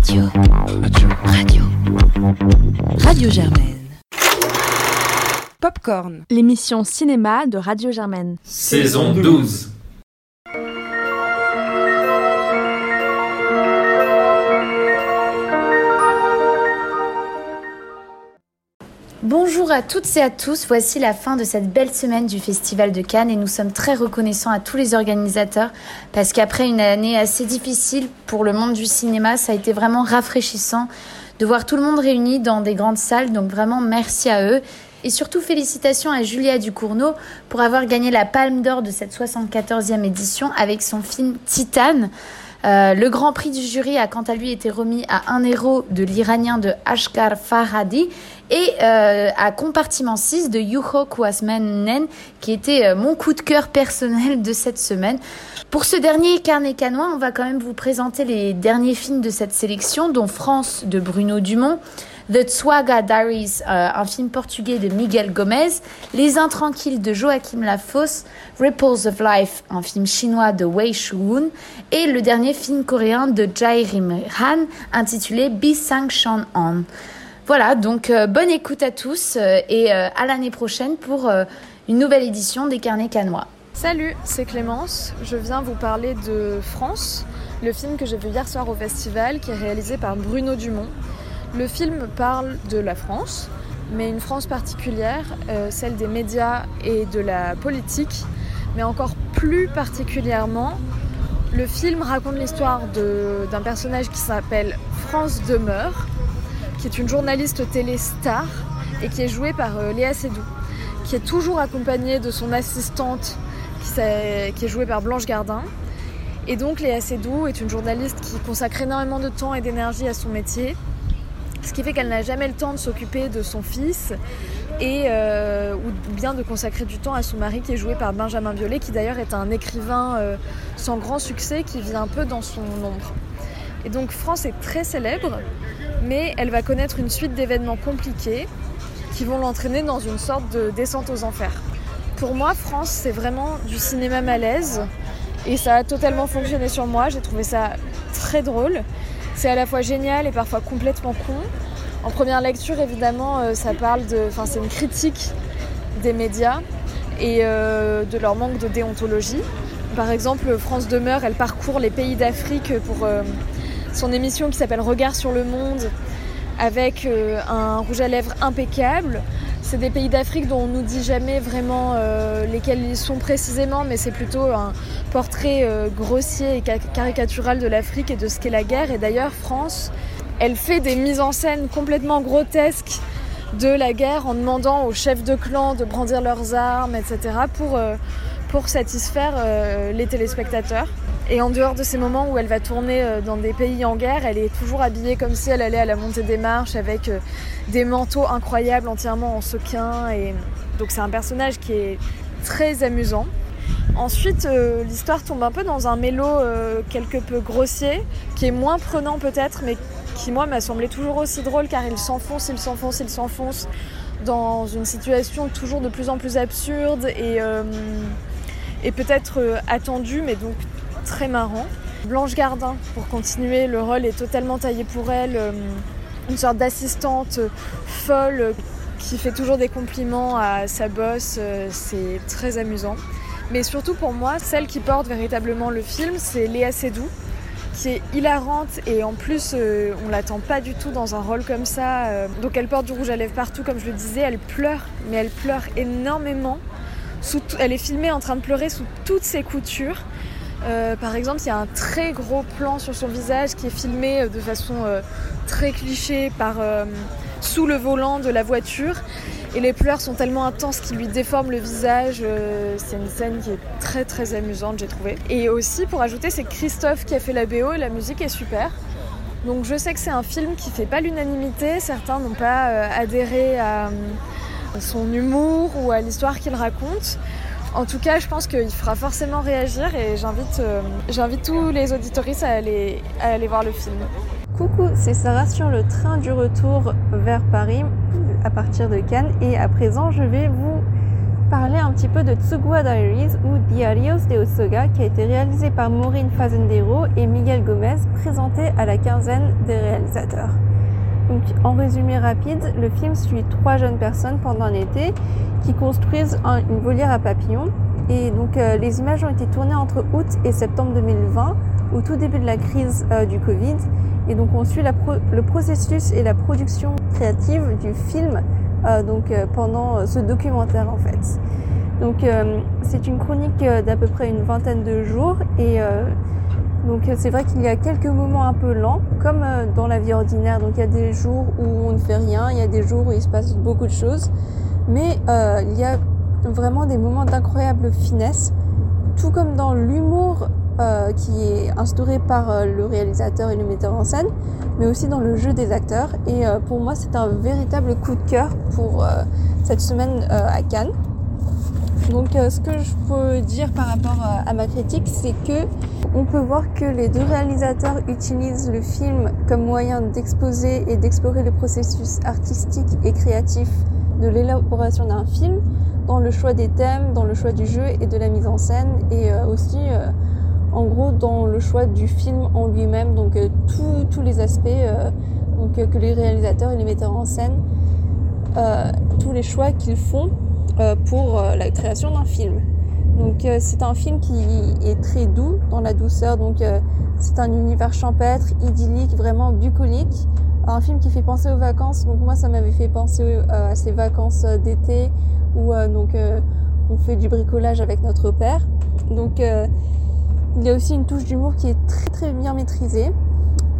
Radio. Radio. Radio. Radio Germaine. Popcorn, l'émission cinéma de Radio Germaine. Saison 12. Bonjour à toutes et à tous, voici la fin de cette belle semaine du Festival de Cannes et nous sommes très reconnaissants à tous les organisateurs parce qu'après une année assez difficile pour le monde du cinéma, ça a été vraiment rafraîchissant de voir tout le monde réuni dans des grandes salles, donc vraiment merci à eux. Et surtout félicitations à Julia Ducournau pour avoir gagné la Palme d'Or de cette 74e édition avec son film Titane. Euh, le grand prix du jury a quant à lui été remis à un héros de l'Iranien de Ashkar Farhadi et euh, à Compartiment 6 de Yuho Kwasmanen qui était euh, mon coup de cœur personnel de cette semaine. Pour ce dernier carnet canois, on va quand même vous présenter les derniers films de cette sélection dont France de Bruno Dumont, The Tsuaga Diaries, euh, un film portugais de Miguel Gomez, Les Intranquilles de Joachim Lafosse, Ripples of Life, un film chinois de Wei Shu-woon, et le dernier film coréen de Jai Rim Han intitulé Bisang Shan On. Voilà, donc euh, bonne écoute à tous euh, et à l'année prochaine pour une nouvelle édition des Carnets Canois. Salut, c'est Clémence. Je viens vous parler de France, le film que j'ai vu hier soir au festival qui est réalisé par Bruno Dumont. Le film parle de la France, mais une France particulière, euh, celle des médias et de la politique, mais encore plus particulièrement, le film raconte l'histoire d'un personnage qui s'appelle France Demeure, qui est une journaliste télé star et qui est jouée par euh, Léa Seydoux, qui est toujours accompagnée de son assistante qui, est jouée par Blanche Gardin. Et donc Léa Seydoux est une journaliste qui consacre énormément de temps et d'énergie à son métier ce qui fait qu'elle n'a jamais le temps de s'occuper de son fils et euh, ou bien de consacrer du temps à son mari qui est joué par Benjamin Biolay, qui d'ailleurs est un écrivain euh, sans grand succès qui vit un peu dans son ombre. Et donc France est très célèbre, mais elle va connaître une suite d'événements compliqués qui vont l'entraîner dans une sorte de descente aux enfers. Pour moi, France, c'est vraiment du cinéma malaise et ça a totalement fonctionné sur moi. J'ai trouvé ça très drôle. C'est à la fois génial et parfois complètement con. En première lecture, évidemment, euh, ça parle de. Enfin, c'est une critique des médias et euh, de leur manque de déontologie. Par exemple, France Demeure, elle parcourt les pays d'Afrique pour euh, son émission qui s'appelle Regard sur le monde avec un rouge à lèvres impeccable. C'est des pays d'Afrique dont on nous dit jamais vraiment euh, lesquels ils sont précisément, mais c'est plutôt un portrait euh, grossier et caricatural de l'Afrique et de ce qu'est la guerre. Et d'ailleurs, France, elle fait des mises en scène complètement grotesques de la guerre en demandant aux chefs de clan de brandir leurs armes, etc., euh, pour satisfaire les téléspectateurs. Et en dehors de ces moments où elle va tourner euh, dans des pays en guerre, elle est toujours habillée comme si elle allait à la montée des marches avec euh, des manteaux incroyables entièrement en sequin. Et donc c'est un personnage qui est très amusant. Ensuite, euh, l'histoire tombe un peu dans un mélo quelque peu grossier, qui est moins prenant peut-être, mais qui moi m'a semblé toujours aussi drôle car il s'enfonce, il s'enfonce, il s'enfonce dans une situation toujours de plus en plus absurde et, et peut-être attendue, mais donc très marrant. Blanche Gardin, pour continuer, le rôle est totalement taillé pour elle. Euh, une sorte d'assistante folle qui fait toujours des compliments à sa bosse. Euh, c'est très amusant. Mais surtout pour moi, celle qui porte véritablement le film, c'est Léa Seydoux, qui est hilarante et en plus euh, on l'attend pas du tout dans un rôle comme ça. donc elle porte du rouge à lèvres partout, comme je le disais, elle pleure, mais elle pleure énormément. elle est filmée en train de pleurer sous toutes ses coutures. Euh, par exemple, il y a un très gros plan sur son visage qui est filmé euh, de façon euh, très cliché sous le volant de la voiture. Et les pleurs sont tellement intenses qu'ils lui déforment le visage. c'est une scène qui est très très amusante, j'ai trouvé. Et aussi, pour ajouter, c'est Christophe qui a fait la BO et la musique est super. Donc je sais que c'est un film qui fait pas l'unanimité. Certains n'ont pas adhéré à son humour ou à l'histoire qu'il raconte. En tout cas, je pense qu'il fera forcément réagir et j'invite, euh, j'invite tous les auditoristes à aller, à aller voir le film. Coucou, c'est Sarah sur le train du retour vers Paris à partir de Cannes et à présent je vais vous parler un petit peu de Tsugua Diaries ou Diarios de Osoga qui a été réalisé par Maureen Fazendero et Miguel Gomez, présenté à la quinzaine des réalisateurs. Donc, en résumé rapide, le film suit trois jeunes personnes pendant un été qui construisent une volière à papillons. Et donc euh, les images ont été tournées entre août et septembre 2020, au tout début de la crise euh, du Covid. Et donc on suit le processus et la production créative du film euh, donc, pendant ce documentaire en fait. Donc c'est une chronique d'à peu près une vingtaine de jours et donc c'est vrai qu'il y a quelques moments un peu lents, comme dans la vie ordinaire. Donc il y a des jours où on ne fait rien, il y a des jours où il se passe beaucoup de choses, mais il y a vraiment des moments d'incroyable finesse, tout comme dans l'humour euh, qui est instauré par euh, le réalisateur et le metteur en scène, mais aussi dans le jeu des acteurs. Et euh, pour moi, c'est un véritable coup de cœur pour cette semaine à Cannes. Donc, ce que je peux dire par rapport à ma critique, c'est que on peut voir que les deux réalisateurs utilisent le film comme moyen d'exposer et d'explorer le processus artistique et créatif de l'élaboration d'un film, dans le choix des thèmes, dans le choix du jeu et de la mise en scène, et euh, aussi euh, en gros dans le choix du film en lui-même, donc euh, tous les aspects que les réalisateurs et les metteurs en scène, tous les choix qu'ils font pour la création d'un film. Donc c'est un film qui est très doux dans la douceur, donc c'est un univers champêtre, idyllique, vraiment bucolique. Un film qui fait penser aux vacances, donc moi ça m'avait fait penser à ces vacances d'été où euh, donc euh, on fait du bricolage avec notre père. Donc euh, il y a aussi une touche d'humour qui est très très bien maîtrisée.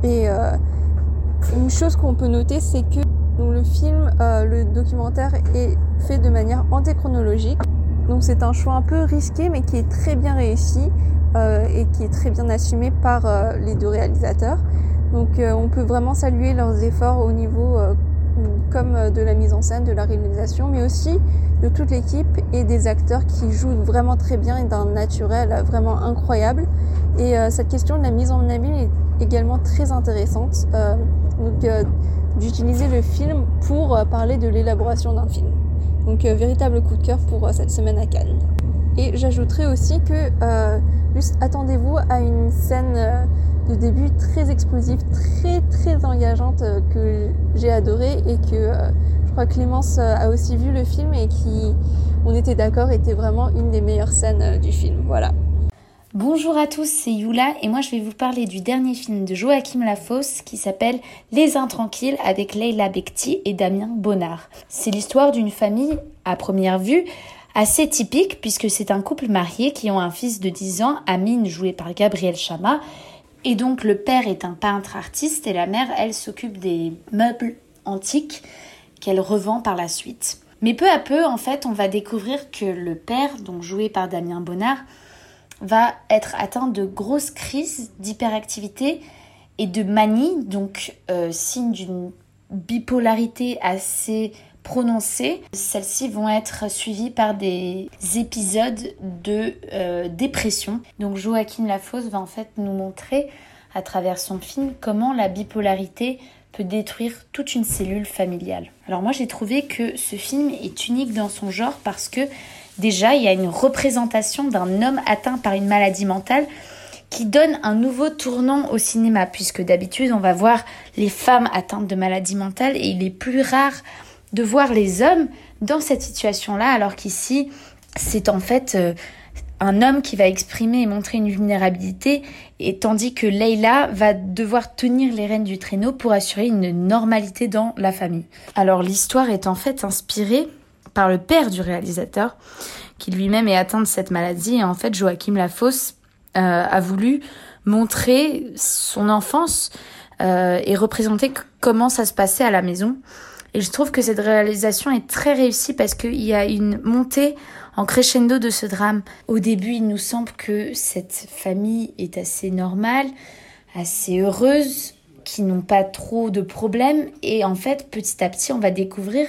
Et une chose qu'on peut noter, c'est que donc, le film, le documentaire est fait de manière antéchronologique. Donc c'est un choix un peu risqué, mais qui est très bien réussi et qui est très bien assumé par les deux réalisateurs. Donc on peut vraiment saluer leurs efforts au niveau comme de la mise en scène, de la réalisation, mais aussi de toute l'équipe et des acteurs qui jouent vraiment très bien et d'un naturel vraiment incroyable. Et euh, cette question de la mise en abîme est également très intéressante. Euh, donc euh, d'utiliser le film pour parler de l'élaboration d'un film. Donc véritable coup de cœur pour cette semaine à Cannes. Et j'ajouterai aussi que juste attendez-vous à une scène de début très explosive, très très engageante que j'ai adorée et que je crois que Clémence euh, a aussi vu le film et qui, on était d'accord, était vraiment une des meilleures scènes euh, du film. Voilà. Bonjour à tous, c'est Yula et moi je vais vous parler du dernier film de Joachim Lafosse qui s'appelle Les Intranquilles avec Leila Bekti et Damien Bonnard. C'est l'histoire d'une famille à première vue assez typique puisque c'est un couple marié qui ont un fils de 10 ans, Amine joué par Gabriel Chama. Et donc le père est un peintre artiste et la mère elle s'occupe des meubles antiques qu'elle revend par la suite. Mais peu à peu, en fait, on va découvrir que le père, donc joué par Damien Bonnard, va être atteint de grosses crises d'hyperactivité et de manie, donc euh, signe d'une bipolarité assez prononcée. Celles-ci vont être suivies par des épisodes de euh, dépression. Donc Joaquin Lafosse va en fait nous montrer à travers son film comment la bipolarité peut détruire toute une cellule familiale. Alors moi j'ai trouvé que ce film est unique dans son genre parce que déjà il y a une représentation d'un homme atteint par une maladie mentale qui donne un nouveau tournant au cinéma puisque d'habitude on va voir les femmes atteintes de maladies mentales et il est plus rare de voir les hommes dans cette situation-là alors qu'ici c'est en fait euh, un homme qui va exprimer et montrer une vulnérabilité, et tandis que Leila va devoir tenir les rênes du traîneau pour assurer une normalité dans la famille. Alors l'histoire est en fait inspirée par le père du réalisateur, qui lui-même est atteint de cette maladie, et en fait Joachim Lafosse euh, a voulu montrer son enfance euh, et représenter comment ça se passait à la maison. Et je trouve que cette réalisation est très réussie parce qu'il y a une montée en crescendo de ce drame. Au début, il nous semble que cette famille est assez normale, assez heureuse, qui n'ont pas trop de problèmes. Et en fait, petit à petit, on va découvrir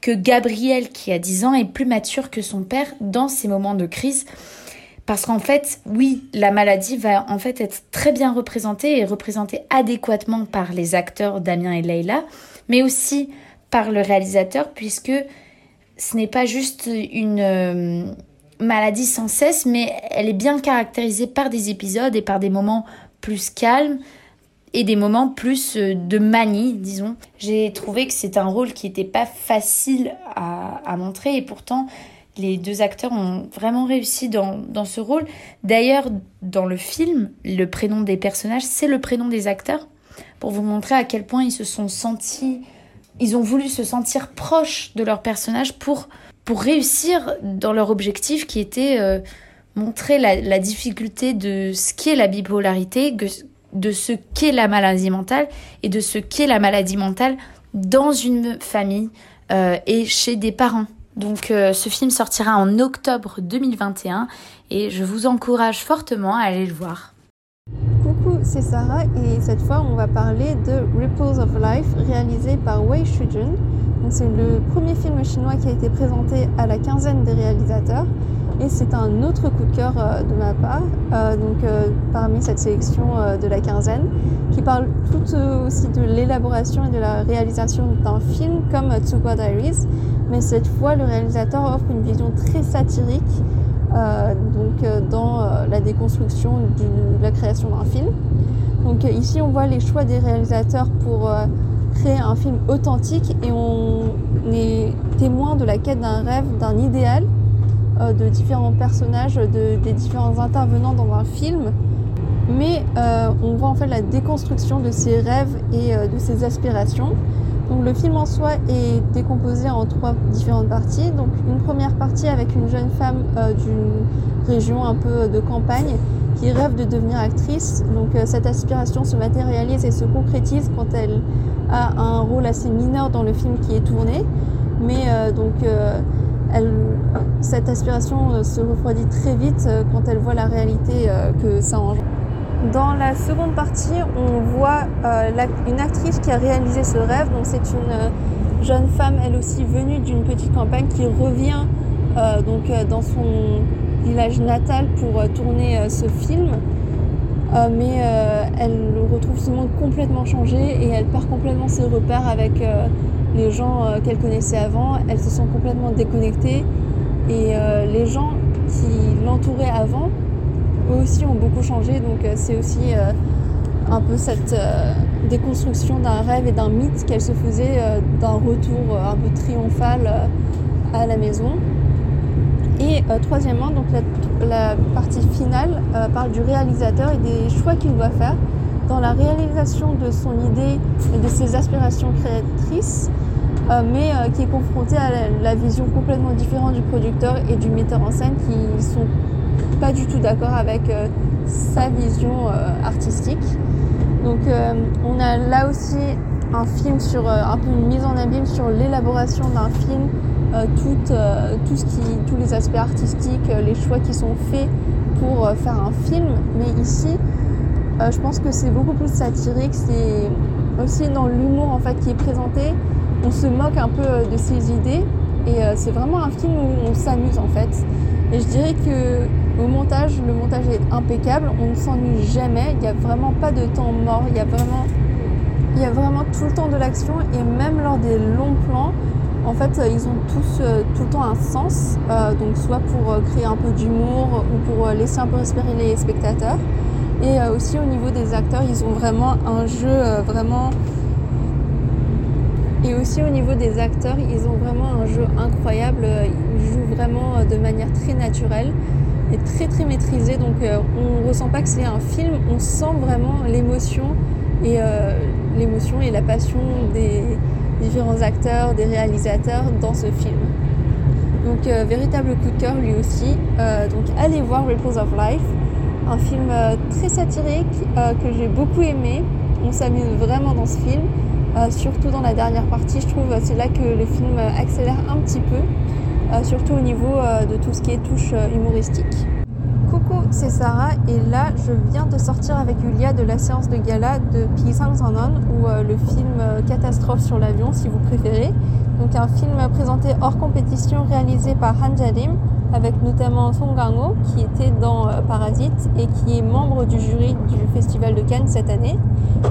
que Gabriel, qui a 10 ans, est plus mature que son père dans ces moments de crise. Parce qu'en fait, oui, la maladie va en fait être très bien représentée et représentée adéquatement par les acteurs Damien et Leila, mais aussi par le réalisateur, puisque ce n'est pas juste une maladie sans cesse, mais elle est bien caractérisée par des épisodes et par des moments plus calmes et des moments plus de manie, disons. J'ai trouvé que c'est un rôle qui n'était pas facile à, montrer et pourtant les deux acteurs ont vraiment réussi dans, dans ce rôle. D'ailleurs, dans le film, le prénom des personnages, c'est le prénom des acteurs, pour vous montrer à quel point ils se sont sentis, ils ont voulu se sentir proches de leur personnage pour, pour réussir dans leur objectif qui était euh, montrer la, difficulté de ce qu'est la bipolarité, de ce qu'est la maladie mentale et de ce qu'est la maladie mentale dans une famille euh, et chez des parents. Donc euh, ce film sortira en octobre 2021 et je vous encourage fortement à aller le voir. Coucou, c'est Sarah et cette fois on va parler de Ripples of Life réalisé par Wei Shujun. C'est le premier film chinois qui a été présenté à la quinzaine des réalisateurs et c'est un autre coup de cœur euh, de ma part, euh, donc parmi cette sélection de la quinzaine, qui parle tout aussi de l'élaboration et de la réalisation d'un film comme Tsukwa Diaries, mais cette fois le réalisateur offre une vision très satirique euh, donc, euh, dans euh, la déconstruction de la création d'un film. Donc ici on voit les choix des réalisateurs pour créer un film authentique et on est témoin de la quête d'un rêve, d'un idéal, de différents personnages, de, des différents intervenants dans un film. Mais on voit en fait la déconstruction de ces rêves et de ces aspirations. Donc le film en soi est décomposé en trois différentes parties. Donc une première partie avec une jeune femme euh, d'une région un peu de campagne qui rêve de devenir actrice. Donc euh, cette aspiration se matérialise et se concrétise quand elle a un rôle assez mineur dans le film qui est tourné. Mais euh, donc cette aspiration se refroidit très vite quand elle voit la réalité que ça engendre. Dans la seconde partie, on voit euh, une actrice qui a réalisé ce rêve. Donc c'est une euh, jeune femme, elle aussi venue d'une petite campagne, qui revient euh, donc dans son village natal pour tourner ce film. mais elle retrouve ce monde complètement changé et elle perd complètement ses repères avec les gens qu'elle connaissait avant. Elle se sent complètement déconnectée et les gens qui l'entouraient avant aussi ont beaucoup changé. Donc euh, c'est aussi euh, un peu cette euh, déconstruction d'un rêve et d'un mythe qu'elle se faisait d'un retour un peu triomphal à la maison. Et troisièmement, donc la, partie finale parle du réalisateur et des choix qu'il doit faire dans la réalisation de son idée et de ses aspirations créatrices, mais qui est confronté à la, vision complètement différente du producteur et du metteur en scène qui sont pas du tout d'accord avec euh, sa vision euh, artistique. Donc euh, on a là aussi un film sur un peu une mise en abîme sur l'élaboration d'un film, tout, tout ce qui, tous les aspects artistiques, les choix qui sont faits pour faire un film. Mais ici, je pense que c'est beaucoup plus satirique. C'est aussi dans l'humour en fait qui est présenté. On se moque un peu de ses idées et c'est vraiment un film où on s'amuse en fait. Et je dirais que au montage, le montage est impeccable, on ne s'ennuie jamais, il n'y a vraiment pas de temps mort, il y a vraiment, il y a vraiment tout le temps de l'action et même lors des longs plans, en fait, ils ont tous euh, tout le temps un sens, euh, donc soit pour euh, créer un peu d'humour ou pour laisser un peu respirer les spectateurs. Et aussi au niveau des acteurs, ils ont vraiment un jeu vraiment et aussi au niveau des acteurs, ils ont vraiment un jeu incroyable. Ils jouent vraiment de manière très naturelle est très très maîtrisé, donc euh, on ne ressent pas que c'est un film, on sent vraiment l'émotion et euh, l'émotion et la passion des différents acteurs, des réalisateurs dans ce film. Donc euh, véritable coup de cœur lui aussi. donc allez voir Ripples of Life, un film très satirique que j'ai beaucoup aimé. On s'amuse vraiment dans ce film, surtout dans la dernière partie. Je trouve c'est là que le film accélère un petit peu. Euh, surtout au niveau euh, de tout ce qui est touche euh, humoristique. Coucou, c'est Sarah et là je viens de sortir avec Julia de la séance de gala de Pisang Sanon ou le film Catastrophe sur l'avion si vous préférez. Donc un film présenté hors compétition réalisé par Han Jadim avec notamment Song Kang-ho qui était dans Parasite et qui est membre du jury du Festival de Cannes cette année.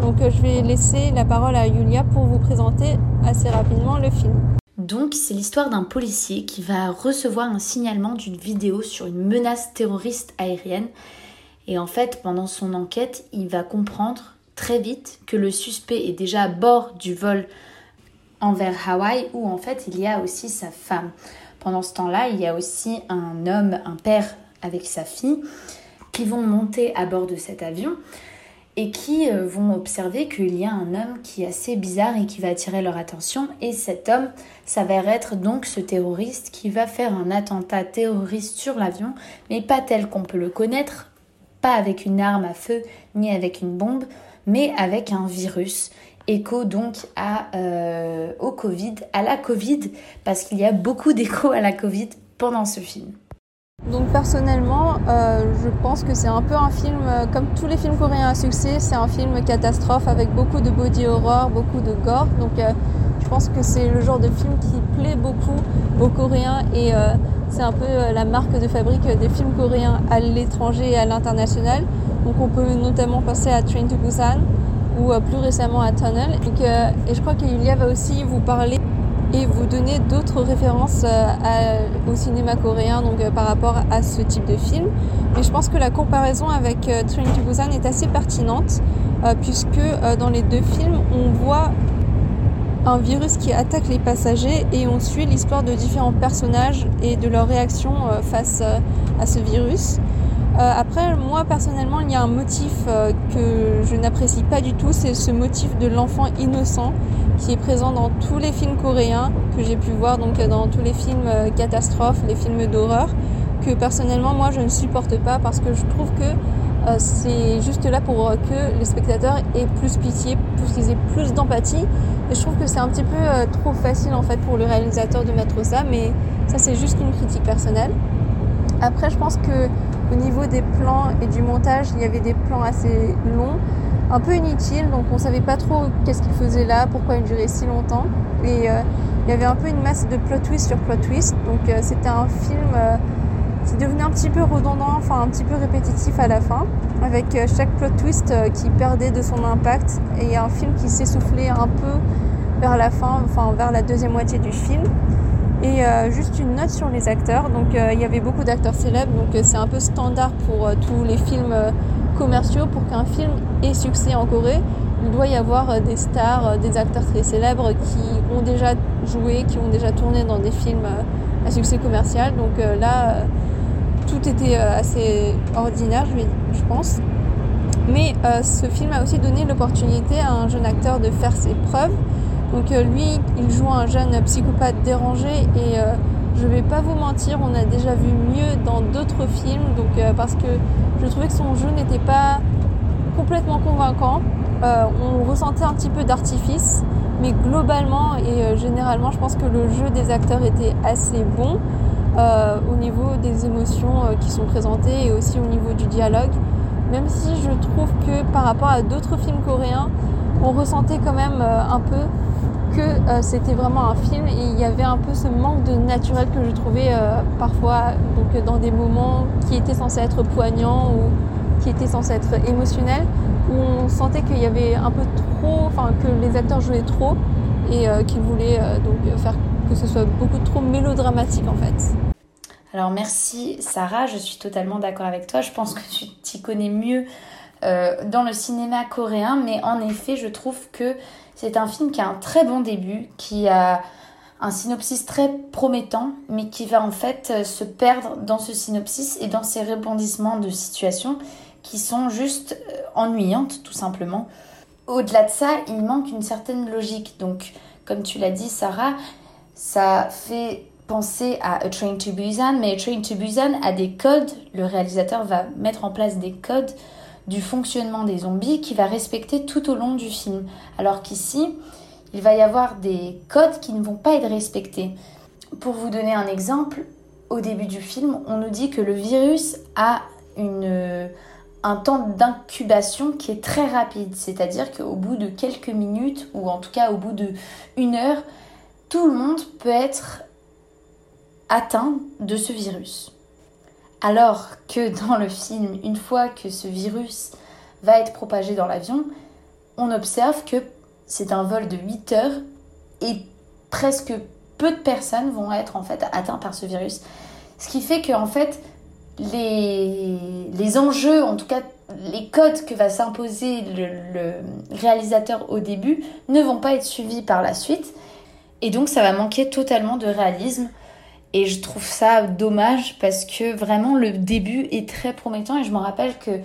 Donc je vais laisser la parole à Julia pour vous présenter assez rapidement le film. Donc c'est l'histoire d'un policier qui va recevoir un signalement d'une vidéo sur une menace terroriste aérienne. Et en fait, pendant son enquête, il va comprendre très vite que le suspect est déjà à bord du vol envers Hawaï où en fait il y a aussi sa femme. Pendant ce temps-là, il y a aussi un homme, un père avec sa fille qui vont monter à bord de cet avion et qui euh, vont observer qu'il y a un homme qui est assez bizarre et qui va attirer leur attention. Et cet homme s'avère être donc ce terroriste qui va faire un attentat terroriste sur l'avion, mais pas tel qu'on peut le connaître, pas avec une arme à feu ni avec une bombe, mais avec un virus. Écho donc à, euh, au Covid, à la Covid, parce qu'il y a beaucoup d'échos à la Covid pendant ce film. Donc personnellement, euh, je pense que c'est un peu un film, euh, comme tous les films coréens à succès, c'est un film catastrophe avec beaucoup de body horror, beaucoup de gore. Donc je pense que c'est le genre de film qui plaît beaucoup aux Coréens et c'est un peu la marque de fabrique des films coréens à l'étranger et à l'international. Donc on peut notamment penser à Train to Busan ou plus récemment à Tunnel. et je crois qu'Ilia va aussi vous parler et vous donner d'autres références euh, au cinéma coréen donc, euh, par rapport à ce type de film. Mais je pense que la comparaison avec euh, Train to Busan est assez pertinente puisque dans les deux films, on voit un virus qui attaque les passagers et on suit l'histoire de différents personnages et de leur réaction face à ce virus. Après, moi personnellement, il y a un motif que je n'apprécie pas du tout, c'est ce motif de l'enfant innocent qui est présent dans tous les films coréens que j'ai pu voir, donc dans tous les films euh, catastrophes, les films d'horreur, que personnellement moi je ne supporte pas parce que je trouve que euh, c'est juste là pour que les spectateurs aient plus pitié, pour qu'ils aient plus d'empathie. Et je trouve que c'est un petit peu euh, trop facile en fait pour le réalisateur de mettre ça, mais ça c'est juste une critique personnelle. Après, je pense que au niveau des plans et du montage, il y avait des plans assez longs un peu inutile, donc on savait pas trop qu'est-ce qu'il faisait là, pourquoi il durait si longtemps. Et euh, il y avait un peu une masse de plot twist sur plot twist, donc euh, c'était un film euh, qui devenait un petit peu redondant, enfin un petit peu répétitif à la fin, avec chaque plot twist qui perdait de son impact et un film qui s'essoufflait un peu vers la fin, enfin vers la deuxième moitié du film. Et juste une note sur les acteurs. Donc il y avait beaucoup d'acteurs célèbres, donc c'est un peu standard pour tous les films commerciaux pour qu'un film ait succès en Corée, il doit y avoir euh, des stars, euh, des acteurs très célèbres qui ont déjà joué, qui ont déjà tourné dans des films euh, à succès commercial. Donc là, tout était assez ordinaire, je pense. Mais ce film a aussi donné l'opportunité à un jeune acteur de faire ses preuves. Donc lui, il joue un jeune psychopathe dérangé et je vais pas vous mentir, on a déjà vu mieux dans d'autres films, donc euh, parce que je trouvais que son jeu n'était pas complètement convaincant. Euh, on ressentait un petit peu d'artifice, mais globalement et euh, généralement, je pense que le jeu des acteurs était assez bon au niveau des émotions qui sont présentées et aussi au niveau du dialogue. Même si je trouve que par rapport à d'autres films coréens, on ressentait quand même un peu que euh, c'était vraiment un film et il y avait un peu ce manque de naturel que je trouvais euh, parfois donc dans des moments qui étaient censés être poignants ou qui étaient censés être émotionnels où on sentait qu'il y avait un peu trop, enfin que les acteurs jouaient trop et euh, qu'ils voulaient donc faire que ce soit beaucoup trop mélodramatique en fait. Alors merci Sarah, je suis totalement d'accord avec toi. Je pense que tu t'y connais mieux dans le cinéma coréen, mais en effet, je trouve que c'est un film qui a un très bon début, qui a un synopsis très promettant, mais qui va en fait euh, se perdre dans ce synopsis et dans ces rebondissements de situations qui sont juste euh, ennuyantes, tout simplement. Au-delà de ça, il manque une certaine logique. Donc, comme tu l'as dit, Sarah, ça fait penser à A Train to Busan, mais A Train to Busan a des codes. Le réalisateur va mettre en place des codes du fonctionnement des zombies qui va respecter tout au long du film. Alors qu'ici, il va y avoir des codes qui ne vont pas être respectés. Pour vous donner un exemple, au début du film, on nous dit que le virus a un temps d'incubation qui est très rapide, c'est-à-dire qu'au bout de quelques minutes, ou en tout cas au bout de une heure, tout le monde peut être atteint de ce virus. Alors que dans le film, une fois que ce virus va être propagé dans l'avion, on observe que c'est un vol de 8 heures et presque peu de personnes vont être en fait atteintes par ce virus. Ce qui fait que en fait les, les enjeux, en tout cas les codes que va s'imposer le, réalisateur au début ne vont pas être suivis par la suite. Et donc ça va manquer totalement de réalisme. Et je trouve ça dommage parce que vraiment le début est très promettant. Et je me rappelle que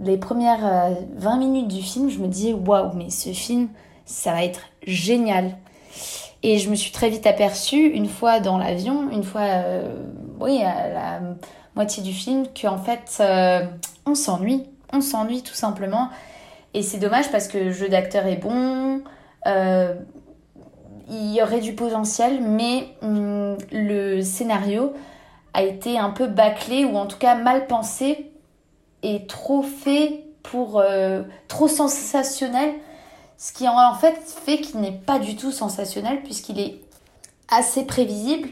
les premières 20 euh, minutes du film, je me disais waouh, mais ce film, ça va être génial. Et je me suis très vite aperçue, une fois dans l'avion, une fois, euh, oui, à la moitié du film, qu'en fait, euh, on s'ennuie on s'ennuie tout simplement. Et c'est dommage parce que le jeu d'acteur est bon, il y aurait du potentiel, mais hum, scénario a été un peu bâclé ou en tout cas mal pensé et trop fait pour euh, trop sensationnel, ce qui en fait fait qu'il n'est pas du tout sensationnel puisqu'il est assez prévisible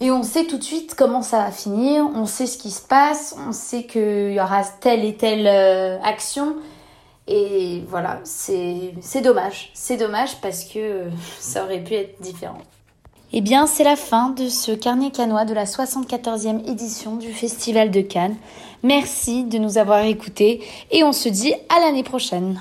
et on sait tout de suite comment ça va finir, on sait ce qui se passe, on sait qu'il y aura telle et telle euh, action. Et voilà, c'est dommage. C'est dommage parce que ça aurait pu être différent. Eh bien, c'est la fin de ce carnet canois de la 74e édition du Festival de Cannes. Merci de nous avoir écoutés et on se dit à l'année prochaine.